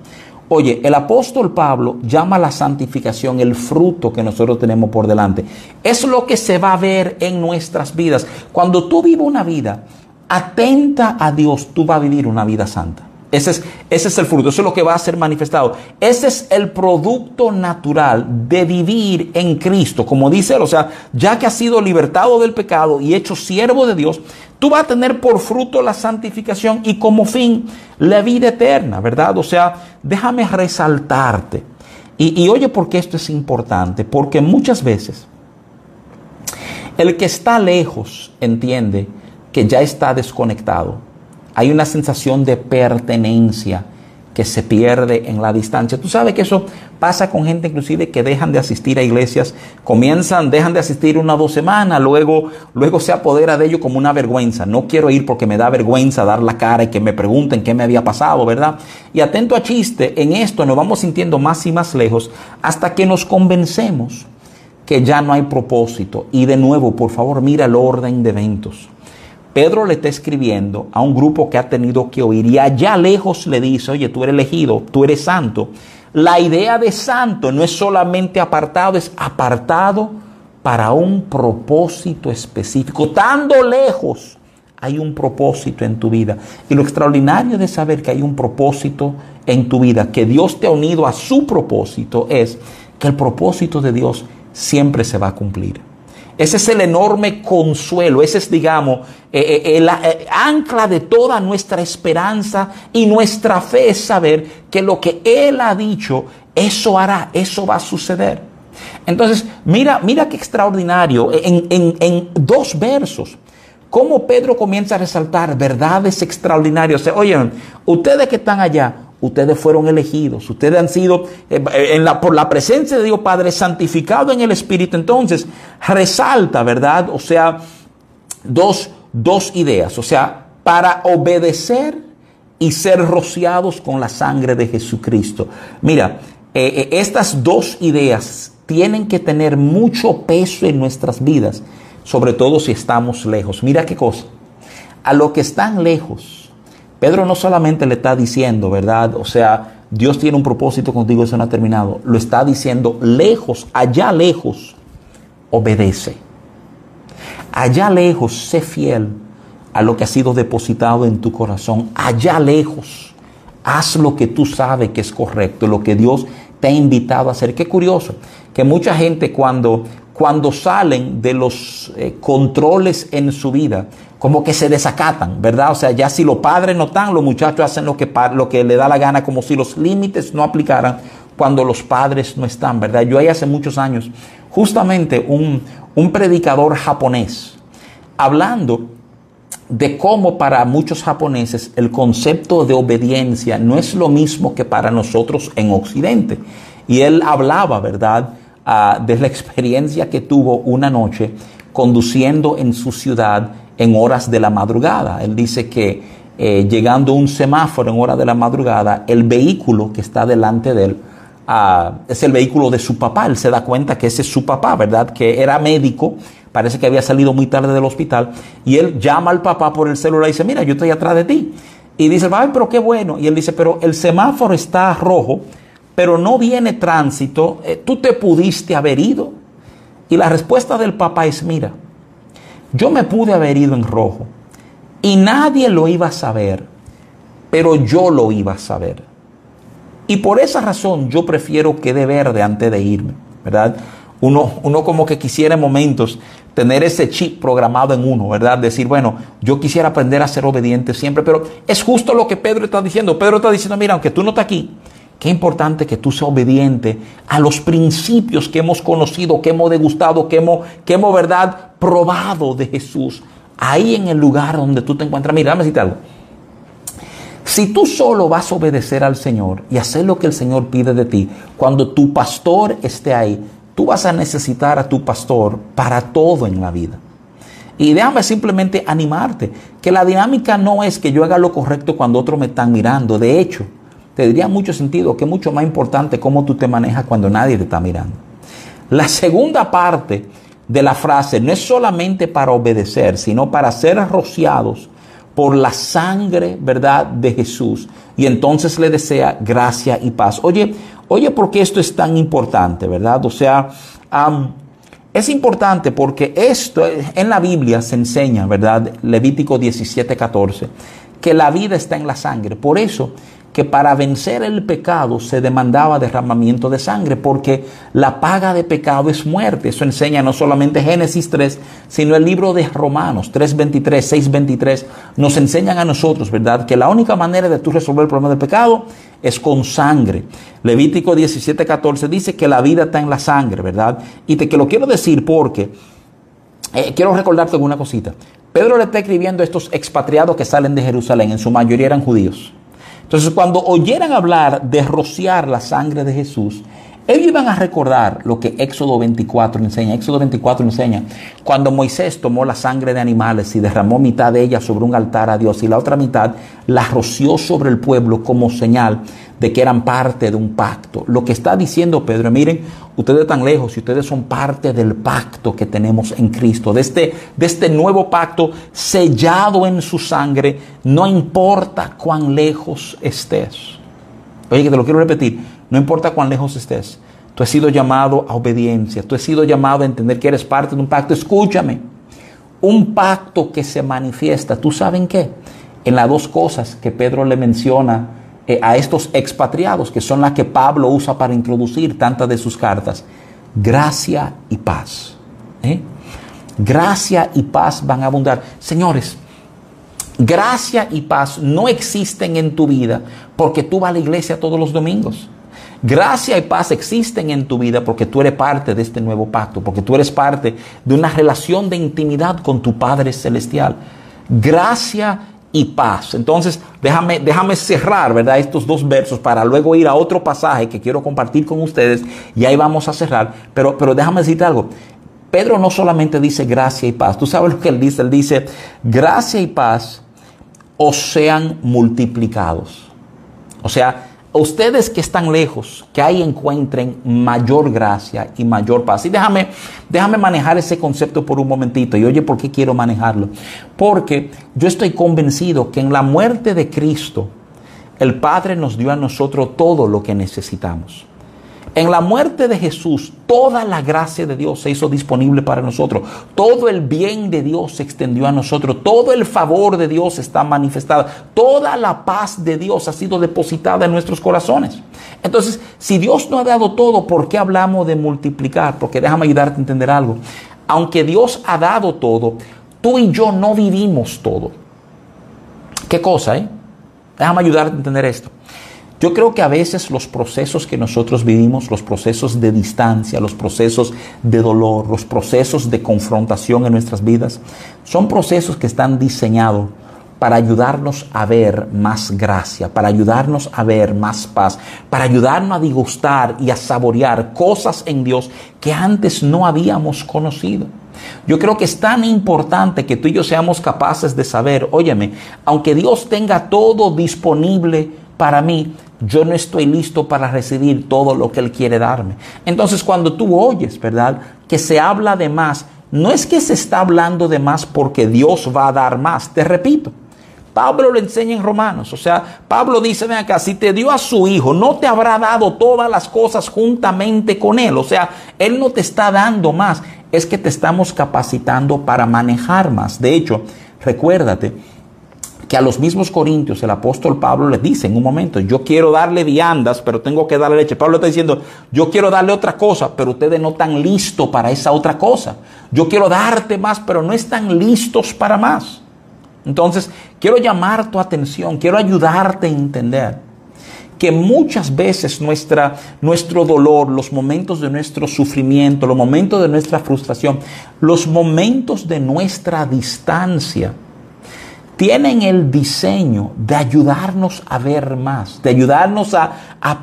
Oye, el apóstol Pablo llama la santificación el fruto que nosotros tenemos por delante. Es lo que se va a ver en nuestras vidas. Cuando tú vives una vida atenta a Dios, tú vas a vivir una vida santa. Ese es, ese es el fruto, eso es lo que va a ser manifestado. Ese es el producto natural de vivir en Cristo, como dice él, o sea, ya que has sido libertado del pecado y hecho siervo de Dios, tú vas a tener por fruto la santificación y como fin la vida eterna, ¿verdad? O sea, déjame resaltarte. Y, y oye, ¿por qué esto es importante? Porque muchas veces el que está lejos entiende que ya está desconectado hay una sensación de pertenencia que se pierde en la distancia. Tú sabes que eso pasa con gente inclusive que dejan de asistir a iglesias, comienzan, dejan de asistir una o dos semanas, luego, luego se apodera de ello como una vergüenza. No quiero ir porque me da vergüenza dar la cara y que me pregunten qué me había pasado, ¿verdad? Y atento a chiste, en esto nos vamos sintiendo más y más lejos hasta que nos convencemos que ya no hay propósito. Y de nuevo, por favor, mira el orden de eventos. Pedro le está escribiendo a un grupo que ha tenido que oír y allá lejos le dice, oye, tú eres elegido, tú eres santo. La idea de santo no es solamente apartado, es apartado para un propósito específico. Tando lejos hay un propósito en tu vida. Y lo extraordinario de saber que hay un propósito en tu vida, que Dios te ha unido a su propósito, es que el propósito de Dios siempre se va a cumplir. Ese es el enorme consuelo, ese es, digamos, eh, eh, el, eh, ancla de toda nuestra esperanza y nuestra fe es saber que lo que Él ha dicho, eso hará, eso va a suceder. Entonces, mira, mira qué extraordinario, en, en dos versos, cómo Pedro comienza a resaltar verdades extraordinarias. Oye, ustedes que están allá, Ustedes fueron elegidos, ustedes han sido eh, en la, por la presencia de Dios Padre santificado en el Espíritu. Entonces, resalta, ¿verdad? O sea, dos, dos ideas. O sea, para obedecer y ser rociados con la sangre de Jesucristo. Mira, eh, eh, estas dos ideas tienen que tener mucho peso en nuestras vidas, sobre todo si estamos lejos. Mira qué cosa. A los que están lejos, Pedro no solamente le está diciendo, ¿verdad? O sea, Dios tiene un propósito contigo, eso no ha terminado. Lo está diciendo lejos, allá lejos, obedece. Allá lejos, sé fiel a lo que ha sido depositado en tu corazón. Allá lejos, haz lo que tú sabes que es correcto, lo que Dios te ha invitado a hacer. Qué curioso, que mucha gente cuando, cuando salen de los eh, controles en su vida, como que se desacatan, ¿verdad? O sea, ya si los padres no están, los muchachos hacen lo que, lo que le da la gana, como si los límites no aplicaran cuando los padres no están, ¿verdad? Yo ahí hace muchos años, justamente un, un predicador japonés, hablando de cómo para muchos japoneses el concepto de obediencia no es lo mismo que para nosotros en Occidente. Y él hablaba, ¿verdad?, ah, de la experiencia que tuvo una noche conduciendo en su ciudad en horas de la madrugada. Él dice que eh, llegando un semáforo en hora de la madrugada, el vehículo que está delante de él ah, es el vehículo de su papá. Él se da cuenta que ese es su papá, ¿verdad? Que era médico, parece que había salido muy tarde del hospital, y él llama al papá por el celular y dice, mira, yo estoy atrás de ti. Y dice, ay, pero qué bueno. Y él dice, pero el semáforo está rojo, pero no viene tránsito, eh, tú te pudiste haber ido. Y la respuesta del papá es, mira, yo me pude haber ido en rojo y nadie lo iba a saber, pero yo lo iba a saber. Y por esa razón yo prefiero que de verde antes de irme, ¿verdad? Uno, uno como que quisiera en momentos tener ese chip programado en uno, ¿verdad? Decir, bueno, yo quisiera aprender a ser obediente siempre, pero es justo lo que Pedro está diciendo. Pedro está diciendo, mira, aunque tú no estás aquí, Qué importante que tú seas obediente a los principios que hemos conocido, que hemos degustado, que hemos, que hemos, ¿verdad?, probado de Jesús. ahí en el lugar donde tú te encuentras. Mira, dame decirte algo. Si tú solo vas a obedecer al Señor y hacer lo que el Señor pide de ti, cuando tu pastor esté ahí, tú vas a necesitar a tu pastor para todo en la vida. Y déjame simplemente animarte, que la dinámica no es que yo haga lo correcto cuando otros me están mirando. De hecho, te diría mucho sentido que es mucho más importante cómo tú te manejas cuando nadie te está mirando. La segunda parte de la frase no es solamente para obedecer, sino para ser rociados por la sangre, ¿verdad?, de Jesús. Y entonces le desea gracia y paz. Oye, oye, ¿por qué esto es tan importante, verdad? O sea, es importante porque esto en la Biblia se enseña, ¿verdad? Levítico 17, 14, que la vida está en la sangre. Por eso que para vencer el pecado se demandaba derramamiento de sangre, porque la paga de pecado es muerte. Eso enseña no solamente Génesis 3, sino el libro de Romanos 3.23, 6.23, nos enseñan a nosotros, ¿verdad?, que la única manera de tú resolver el problema del pecado es con sangre. Levítico 17.14 dice que la vida está en la sangre, ¿verdad? Y te que lo quiero decir porque eh, quiero recordarte alguna cosita. Pedro le está escribiendo a estos expatriados que salen de Jerusalén, en su mayoría eran judíos. Entonces, cuando oyeran hablar de rociar la sangre de Jesús, ellos iban a recordar lo que Éxodo 24 enseña. Éxodo 24 enseña cuando Moisés tomó la sangre de animales y derramó mitad de ella sobre un altar a Dios y la otra mitad la roció sobre el pueblo como señal de que eran parte de un pacto. Lo que está diciendo Pedro, miren, ustedes están lejos y ustedes son parte del pacto que tenemos en Cristo, de este, de este nuevo pacto sellado en su sangre, no importa cuán lejos estés. Oye, que te lo quiero repetir, no importa cuán lejos estés, tú has sido llamado a obediencia, tú has sido llamado a entender que eres parte de un pacto. Escúchame, un pacto que se manifiesta, ¿tú saben qué? En las dos cosas que Pedro le menciona eh, a estos expatriados, que son las que Pablo usa para introducir tantas de sus cartas. Gracia y paz. ¿eh? Gracia y paz van a abundar. Señores, gracia y paz no existen en tu vida porque tú vas a la iglesia todos los domingos. Gracia y paz existen en tu vida porque tú eres parte de este nuevo pacto, porque tú eres parte de una relación de intimidad con tu Padre Celestial. Gracia y paz. Entonces, déjame, déjame cerrar, ¿verdad? Estos dos versos para luego ir a otro pasaje que quiero compartir con ustedes y ahí vamos a cerrar. Pero, pero déjame decirte algo. Pedro no solamente dice gracia y paz. Tú sabes lo que él dice. Él dice, gracia y paz os sean multiplicados. O sea, ustedes que están lejos, que ahí encuentren mayor gracia y mayor paz. Y déjame, déjame manejar ese concepto por un momentito. Y oye, ¿por qué quiero manejarlo? Porque yo estoy convencido que en la muerte de Cristo, el Padre nos dio a nosotros todo lo que necesitamos. En la muerte de Jesús, toda la gracia de Dios se hizo disponible para nosotros. Todo el bien de Dios se extendió a nosotros. Todo el favor de Dios está manifestado. Toda la paz de Dios ha sido depositada en nuestros corazones. Entonces, si Dios no ha dado todo, ¿por qué hablamos de multiplicar? Porque déjame ayudarte a entender algo. Aunque Dios ha dado todo, tú y yo no vivimos todo. ¿Qué cosa, eh? Déjame ayudarte a entender esto. Yo creo que a veces los procesos que nosotros vivimos, los procesos de distancia, los procesos de dolor, los procesos de confrontación en nuestras vidas, son procesos que están diseñados para ayudarnos a ver más gracia, para ayudarnos a ver más paz, para ayudarnos a disgustar y a saborear cosas en Dios que antes no habíamos conocido. Yo creo que es tan importante que tú y yo seamos capaces de saber, óyeme, aunque Dios tenga todo disponible para mí, yo no estoy listo para recibir todo lo que Él quiere darme. Entonces cuando tú oyes, ¿verdad? Que se habla de más, no es que se está hablando de más porque Dios va a dar más, te repito. Pablo lo enseña en Romanos, o sea, Pablo dice, ven acá, si te dio a su hijo, no te habrá dado todas las cosas juntamente con él, o sea, él no te está dando más, es que te estamos capacitando para manejar más. De hecho, recuérdate, que a los mismos corintios el apóstol Pablo les dice en un momento, yo quiero darle viandas, pero tengo que darle leche. Pablo está diciendo, yo quiero darle otra cosa, pero ustedes no están listos para esa otra cosa. Yo quiero darte más, pero no están listos para más. Entonces, quiero llamar tu atención, quiero ayudarte a entender que muchas veces nuestra, nuestro dolor, los momentos de nuestro sufrimiento, los momentos de nuestra frustración, los momentos de nuestra distancia, tienen el diseño de ayudarnos a ver más, de ayudarnos a,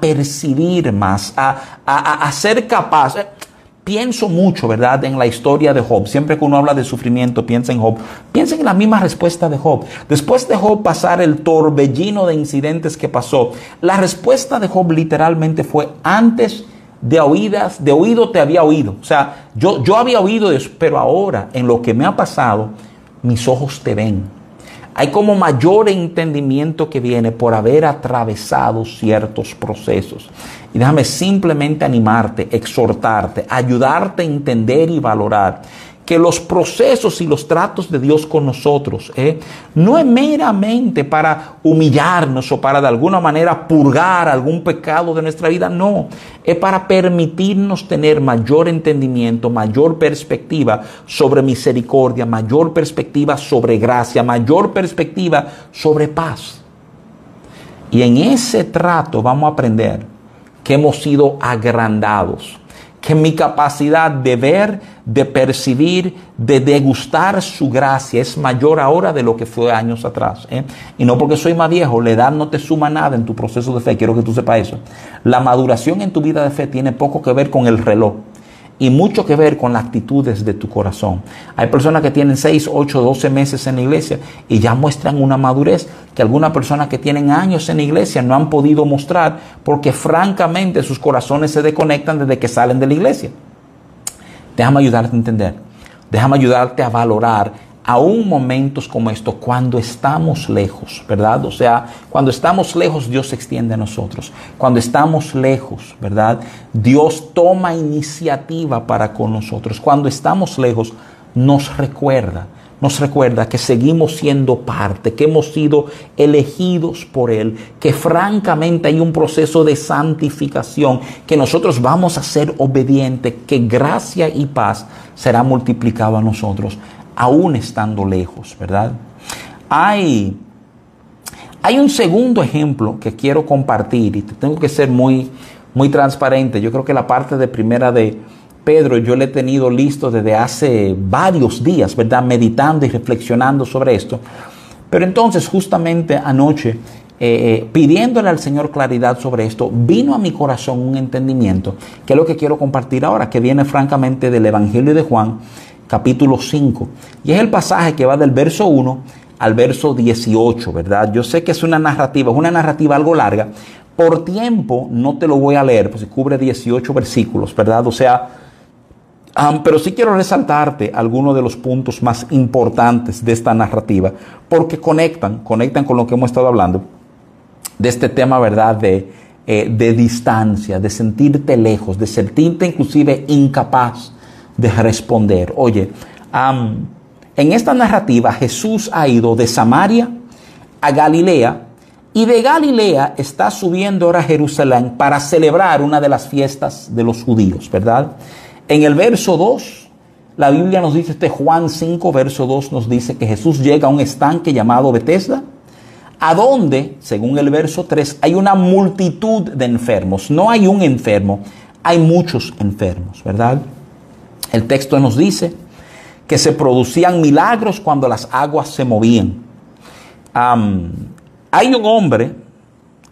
percibir más, a, ser capaz pienso mucho, ¿verdad?, en la historia de Job. Siempre que uno habla de sufrimiento, piensa en Job. Piensa en la misma respuesta de Job. Después de Job pasar el torbellino de incidentes que pasó, la respuesta de Job literalmente fue antes de oídas, de oído te había oído. O sea, yo, yo había oído eso, pero ahora en lo que me ha pasado, mis ojos te ven. Hay como mayor entendimiento que viene por haber atravesado ciertos procesos. Y déjame simplemente animarte, exhortarte, ayudarte a entender y valorar que los procesos y los tratos de Dios con nosotros ¿eh? no es meramente para humillarnos o para de alguna manera purgar algún pecado de nuestra vida, no, es para permitirnos tener mayor entendimiento, mayor perspectiva sobre misericordia, mayor perspectiva sobre gracia, mayor perspectiva sobre paz. Y en ese trato vamos a aprender que hemos sido agrandados que mi capacidad de ver, de percibir, de degustar su gracia es mayor ahora de lo que fue años atrás. ¿eh? Y no porque soy más viejo, la edad no te suma nada en tu proceso de fe, quiero que tú sepas eso. La maduración en tu vida de fe tiene poco que ver con el reloj y mucho que ver con las actitudes de tu corazón. Hay personas que tienen 6, 8, 12 meses en la iglesia y ya muestran una madurez que algunas personas que tienen años en la iglesia no han podido mostrar porque francamente sus corazones se desconectan desde que salen de la iglesia. Déjame ayudarte a entender. Déjame ayudarte a valorar aún momentos como estos, cuando estamos lejos, ¿verdad? O sea, cuando estamos lejos, Dios se extiende a nosotros. Cuando estamos lejos, ¿verdad? Dios toma iniciativa para con nosotros. Cuando estamos lejos, nos recuerda, nos recuerda que seguimos siendo parte, que hemos sido elegidos por Él, que francamente hay un proceso de santificación, que nosotros vamos a ser obedientes, que gracia y paz será multiplicado a nosotros aún estando lejos, ¿verdad? Hay, hay un segundo ejemplo que quiero compartir y tengo que ser muy, muy transparente. Yo creo que la parte de primera de Pedro yo le he tenido listo desde hace varios días, ¿verdad? Meditando y reflexionando sobre esto. Pero entonces justamente anoche, eh, eh, pidiéndole al Señor claridad sobre esto, vino a mi corazón un entendimiento, que es lo que quiero compartir ahora, que viene francamente del Evangelio de Juan, capítulo 5. Y es el pasaje que va del verso 1 al verso 18, ¿verdad? Yo sé que es una narrativa, es una narrativa algo larga. Por tiempo no te lo voy a leer, pues cubre 18 versículos, ¿verdad? O sea, pero sí quiero resaltarte algunos de los puntos más importantes de esta narrativa, porque conectan, conectan con lo que hemos estado hablando, de este tema, ¿verdad? De, eh, de distancia, de sentirte lejos, de sentirte inclusive incapaz de responder. Oye, en esta narrativa Jesús ha ido de Samaria a Galilea y de Galilea está subiendo ahora a Jerusalén para celebrar una de las fiestas de los judíos, ¿verdad? En el verso 2, la Biblia nos dice, este Juan 5, verso 2 nos dice que Jesús llega a un estanque llamado Bethesda, a donde, según el verso 3, hay una multitud de enfermos. No hay un enfermo, hay muchos enfermos, ¿verdad? El texto nos dice que se producían milagros cuando las aguas se movían. hay un hombre,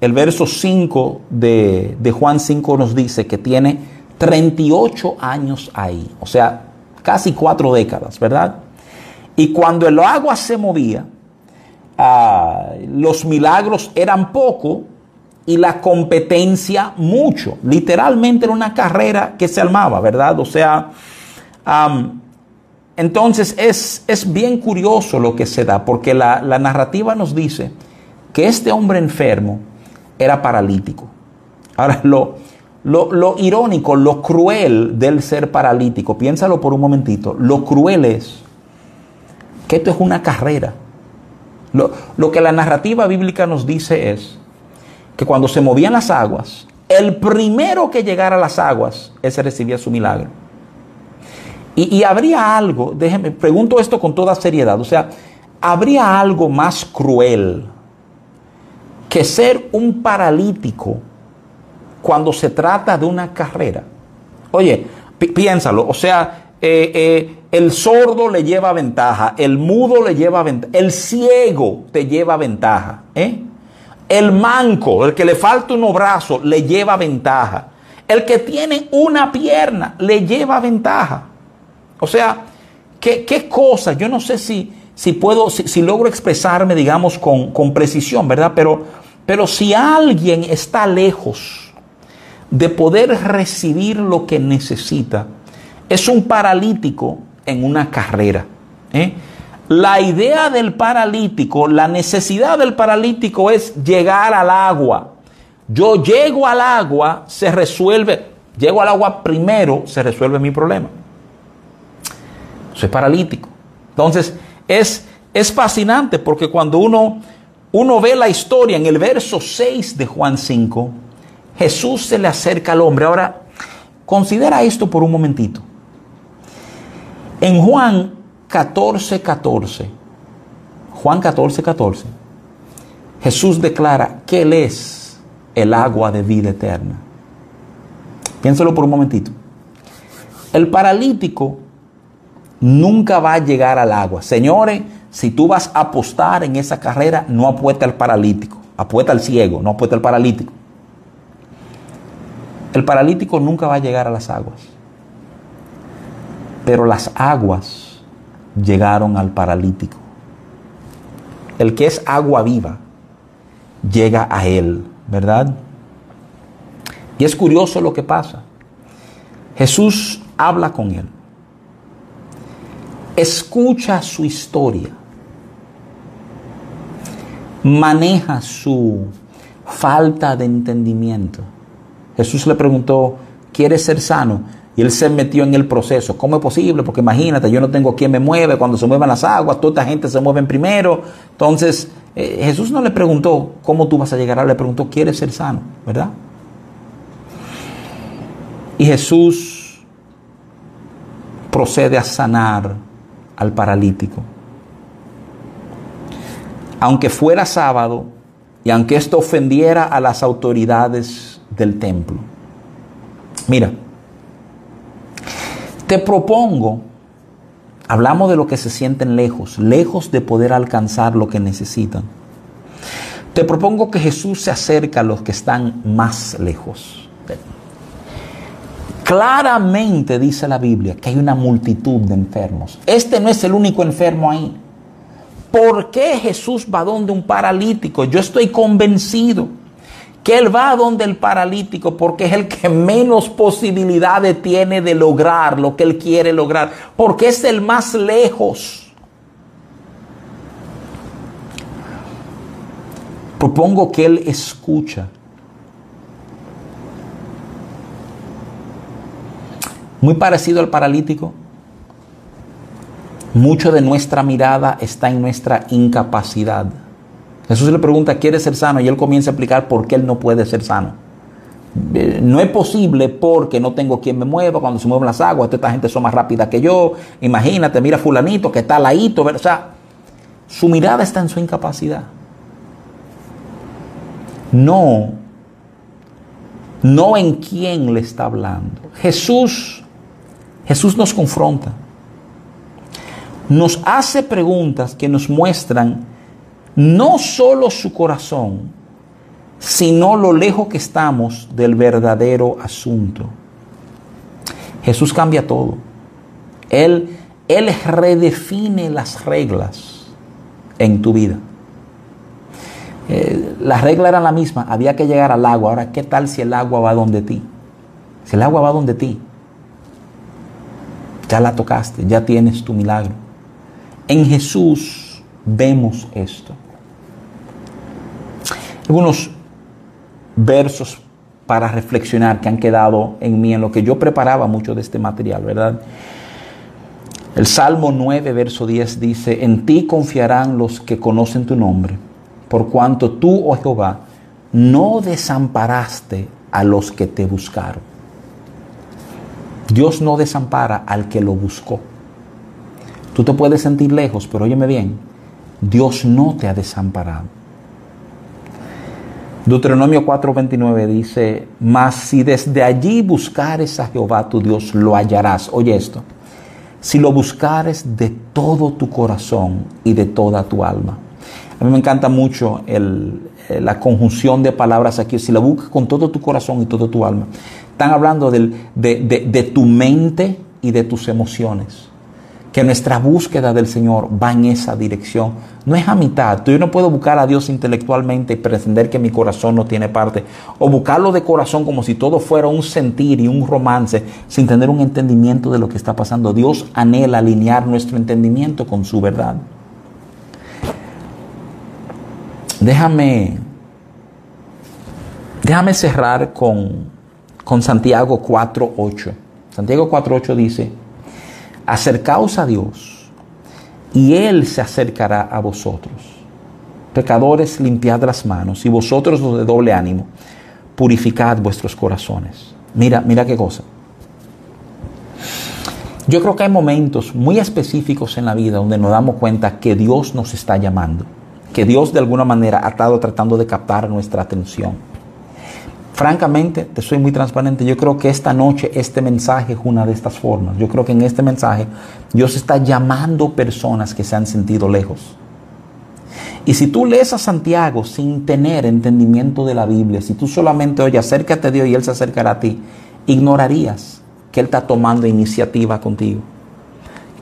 el verso 5 de, de Juan 5 nos dice que tiene 38 años ahí, o sea, casi cuatro décadas, ¿verdad? Y cuando el agua se movía, ah, los milagros eran poco y la competencia mucho. Literalmente era una carrera que se armaba, ¿verdad? O sea, entonces es, es, bien curioso lo que se da, porque la, narrativa nos dice que este hombre enfermo era paralítico. Ahora, lo, lo, irónico, lo cruel del ser paralítico, piénsalo por un momentito, lo cruel es que esto es una carrera. Lo, lo que la narrativa bíblica nos dice es que cuando se movían las aguas, el primero que llegara a las aguas, ese recibía su milagro. Y, habría algo, déjeme, pregunto esto con toda seriedad, o sea, habría algo más cruel que ser un paralítico cuando se trata de una carrera. Oye, piénsalo, o sea, eh, eh, el sordo le lleva ventaja, el mudo le lleva ventaja, el ciego te lleva ventaja, ¿eh? el manco, el que le falta un brazo, le lleva ventaja, el que tiene una pierna, le lleva ventaja. O sea, ¿qué, qué cosa? Yo no sé si, si puedo, si, logro expresarme, digamos, con, con precisión, ¿verdad? Pero, pero si alguien está lejos de poder recibir lo que necesita, es un paralítico en una carrera. ¿eh? La idea del paralítico, la necesidad del paralítico es llegar al agua. Yo llego al agua, se resuelve, llego al agua primero, se resuelve mi problema. Soy paralítico. Entonces, es, es fascinante porque cuando uno, uno ve la historia en el verso 6 de Juan 5, Jesús se le acerca al hombre. Ahora, considera esto por un momentito. En Juan 14, 14, Juan 14, 14, Jesús declara que Él es el agua de vida eterna. Piénselo por un momentito. El paralítico nunca va a llegar al agua. Señores, si tú vas a apostar en esa carrera, no apuesta al paralítico, apuesta al ciego, no apuesta al paralítico. El paralítico nunca va a llegar a las aguas. Pero las aguas llegaron al paralítico. El que es agua viva llega a él, ¿verdad? Y es curioso lo que pasa. Jesús habla con él. Escucha su historia. Maneja su falta de entendimiento. Jesús le preguntó, ¿quieres ser sano? Y él se metió en el proceso. ¿Cómo es posible? Porque imagínate, yo no tengo quien me mueve. Cuando se muevan las aguas, toda esta gente se mueve primero. Entonces, eh, Jesús no le preguntó cómo tú vas a llegar, le preguntó, ¿quieres ser sano? ¿Verdad? Y Jesús procede a sanar al paralítico. Aunque fuera sábado y aunque esto ofendiera a las autoridades del templo. Mira, te propongo, hablamos de lo que se sienten lejos, lejos de poder alcanzar lo que necesitan. Te propongo que Jesús se acerque a los que están más lejos. Claramente dice la Biblia que hay una multitud de enfermos. Este no es el único enfermo ahí. ¿Por qué Jesús va donde un paralítico? Yo estoy convencido que Él va donde el paralítico porque es el que menos posibilidades tiene de lograr lo que Él quiere lograr, porque es el más lejos. Propongo que Él escucha. Muy parecido al paralítico. Mucho de nuestra mirada está en nuestra incapacidad. Jesús le pregunta, ¿quiere ser sano? Y él comienza a explicar por qué él no puede ser sano. Eh, no es posible porque no tengo quien me mueva cuando se mueven las aguas. Esta gente son más rápida que yo. Imagínate, mira fulanito que está laito. O sea, su mirada está en su incapacidad. No, no en quién le está hablando. Jesús, Jesús nos confronta. Nos hace preguntas que nos muestran no solo su corazón, sino lo lejos que estamos del verdadero asunto. Jesús cambia todo. Él, él redefine las reglas en tu vida. Eh, las reglas eran la misma, había que llegar al agua. Ahora, ¿qué tal si el agua va donde ti? Si el agua va donde ti, ya la tocaste, ya tienes tu milagro. En Jesús vemos esto algunos versos para reflexionar que han quedado en mí, en lo que yo preparaba mucho de este material, ¿verdad? El Salmo 9, verso 10 dice, en ti confiarán los que conocen tu nombre, por cuanto tú, oh Jehová, no desamparaste a los que te buscaron. Dios no desampara al que lo buscó. Tú te puedes sentir lejos, pero óyeme bien, Dios no te ha desamparado. Deuteronomio 4:29 dice, mas si desde allí buscares a Jehová tu Dios, lo hallarás. Oye esto, si lo buscares de todo tu corazón y de toda tu alma. A mí me encanta mucho la conjunción de palabras aquí, si la buscas con todo tu corazón y toda tu alma. Están hablando de, de tu mente y de tus emociones que nuestra búsqueda del Señor va en esa dirección. No es a mitad. Yo no puedo buscar a Dios intelectualmente y pretender que mi corazón no tiene parte. O buscarlo de corazón como si todo fuera un sentir y un romance sin tener un entendimiento de lo que está pasando. Dios anhela alinear nuestro entendimiento con su verdad. Déjame, déjame cerrar con, con Santiago 4.8. Santiago 4.8 dice, acercaos a Dios y Él se acercará a vosotros. Pecadores, limpiad las manos y vosotros los de doble ánimo, purificad vuestros corazones. Mira, mira qué cosa. Yo creo que hay momentos muy específicos en la vida donde nos damos cuenta que Dios nos está llamando, que Dios de alguna manera ha estado tratando de captar nuestra atención Francamente, te soy muy transparente, yo creo que esta noche este mensaje es una de estas formas. Yo creo que en este mensaje Dios está llamando personas que se han sentido lejos. Y si tú lees a Santiago sin tener entendimiento de la Biblia, si tú solamente oyes acércate a Dios y Él se acercará a ti, ignorarías que Él está tomando iniciativa contigo,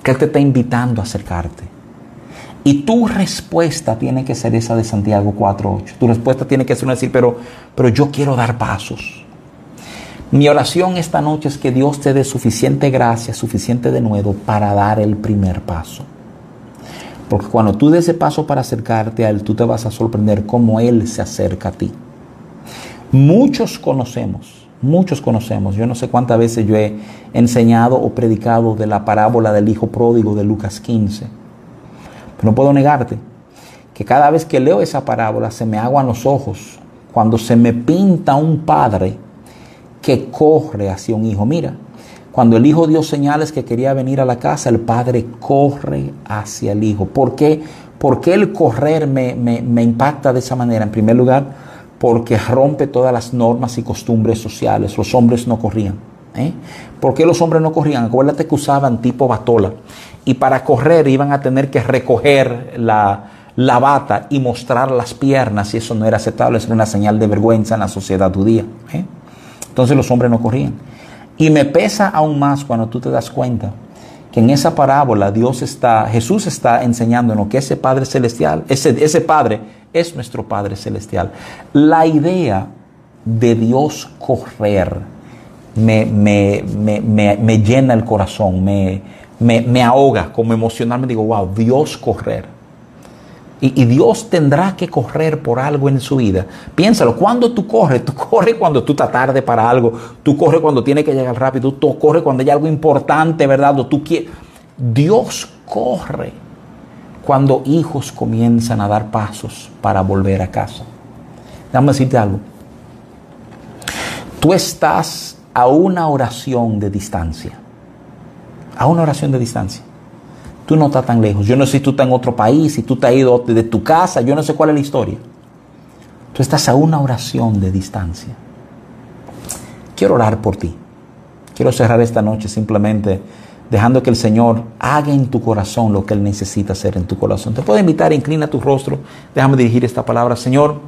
que Él te está invitando a acercarte. Y tu respuesta tiene que ser esa de Santiago 4.8. Tu respuesta tiene que ser una decir, pero, pero yo quiero dar pasos. Mi oración esta noche es que Dios te dé suficiente gracia, suficiente de nuevo para dar el primer paso. Porque cuando tú des ese paso para acercarte a Él, tú te vas a sorprender cómo Él se acerca a ti. Muchos conocemos, muchos conocemos. Yo no sé cuántas veces yo he enseñado o predicado de la parábola del Hijo Pródigo de Lucas 15 no puedo negarte que cada vez que leo esa parábola se me aguan los ojos cuando se me pinta un padre que corre hacia un hijo. Mira, cuando el hijo dio señales que quería venir a la casa, el padre corre hacia el hijo. ¿Por qué? Porque el correr me, me, impacta de esa manera? En primer lugar, porque rompe todas las normas y costumbres sociales. Los hombres no corrían. ¿eh? ¿Por qué los hombres no corrían? Acuérdate que usaban tipo batola y para correr iban a tener que recoger la, bata y mostrar las piernas y eso no era aceptable, eso era una señal de vergüenza en la sociedad judía. ¿eh? Entonces los hombres no corrían. Y me pesa aún más cuando tú te das cuenta que en esa parábola Dios está, Jesús está enseñándonos que ese Padre Celestial, ese, ese Padre es nuestro Padre Celestial. La idea de Dios correr me, me, me, me llena el corazón, me, me, ahoga como emocionalmente digo, wow, Dios correr. Y, Dios tendrá que correr por algo en su vida. Piénsalo, cuando tú corres, tú corres cuando tú estás tarde para algo, tú corres cuando tienes que llegar rápido, tú corres cuando hay algo importante, ¿verdad? tú quieres. Dios corre cuando hijos comienzan a dar pasos para volver a casa. Déjame decirte algo. Tú estás a una oración de distancia a una oración de distancia. Tú no estás tan lejos. Yo no sé si tú estás en otro país, si tú te has ido de tu casa, yo no sé cuál es la historia. Tú estás a una oración de distancia. Quiero orar por ti. Quiero cerrar esta noche simplemente dejando que el Señor haga en tu corazón lo que Él necesita hacer en tu corazón. Te puedo invitar, inclina tu rostro, déjame dirigir esta palabra. Señor,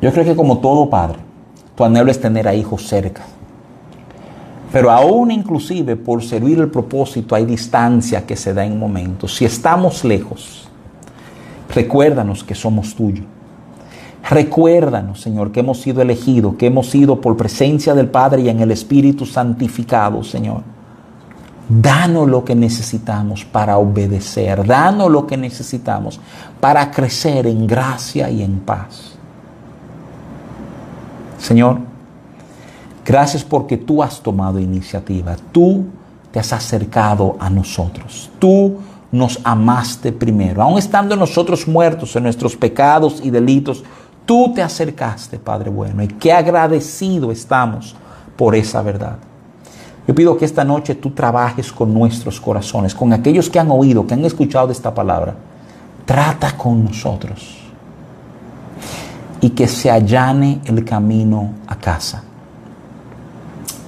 yo creo que como todo padre, tu anhelo es tener a hijos cerca. Pero aún inclusive por servir el propósito hay distancia que se da en momentos. Si estamos lejos, recuérdanos que somos tuyos. Recuérdanos, Señor, que hemos sido elegidos, que hemos sido por presencia del Padre y en el Espíritu santificado, Señor. Danos lo que necesitamos para obedecer. Danos lo que necesitamos para crecer en gracia y en paz. Señor, Gracias porque tú has tomado iniciativa. Tú te has acercado a nosotros. Tú nos amaste primero. Aun estando nosotros muertos en nuestros pecados y delitos, tú te acercaste, Padre bueno. Y qué agradecido estamos por esa verdad. Yo pido que esta noche tú trabajes con nuestros corazones, con aquellos que han oído, que han escuchado esta palabra. Trata con nosotros. y que se allane el camino a casa.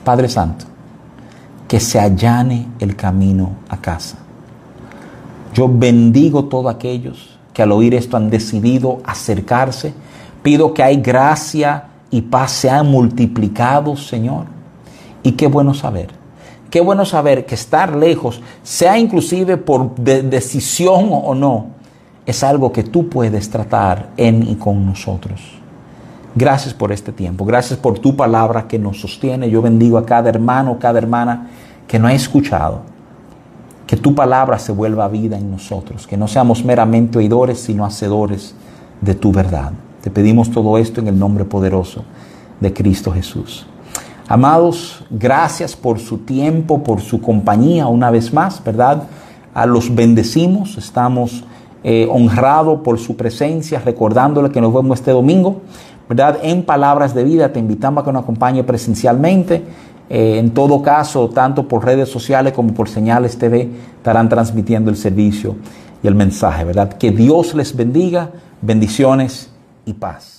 Padre Santo, que se allane el camino a casa. Yo bendigo todos aquellos que al oír esto han decidido acercarse. Pido que hay gracia y paz sean multiplicados, Señor. Y qué bueno saber, qué bueno saber que estar lejos, sea inclusive por decisión o no, es algo que tú puedes tratar en y con nosotros. Gracias por este tiempo, gracias por tu palabra que nos sostiene. Yo bendigo a cada hermano, cada hermana que no ha escuchado. Que tu palabra se vuelva vida en nosotros, que no seamos meramente oidores, sino hacedores de tu verdad. Te pedimos todo esto en el nombre poderoso de Cristo Jesús. Amados, gracias por su tiempo, por su compañía una vez más, ¿verdad? A los bendecimos, estamos eh, honrado por su presencia, recordándole que nos vemos este domingo, ¿verdad? En Palabras de Vida, te invitamos a que nos acompañe presencialmente. Eh, en todo caso, tanto por redes sociales como por señales TV, estarán transmitiendo el servicio y el mensaje, ¿verdad? Que Dios les bendiga, bendiciones y paz.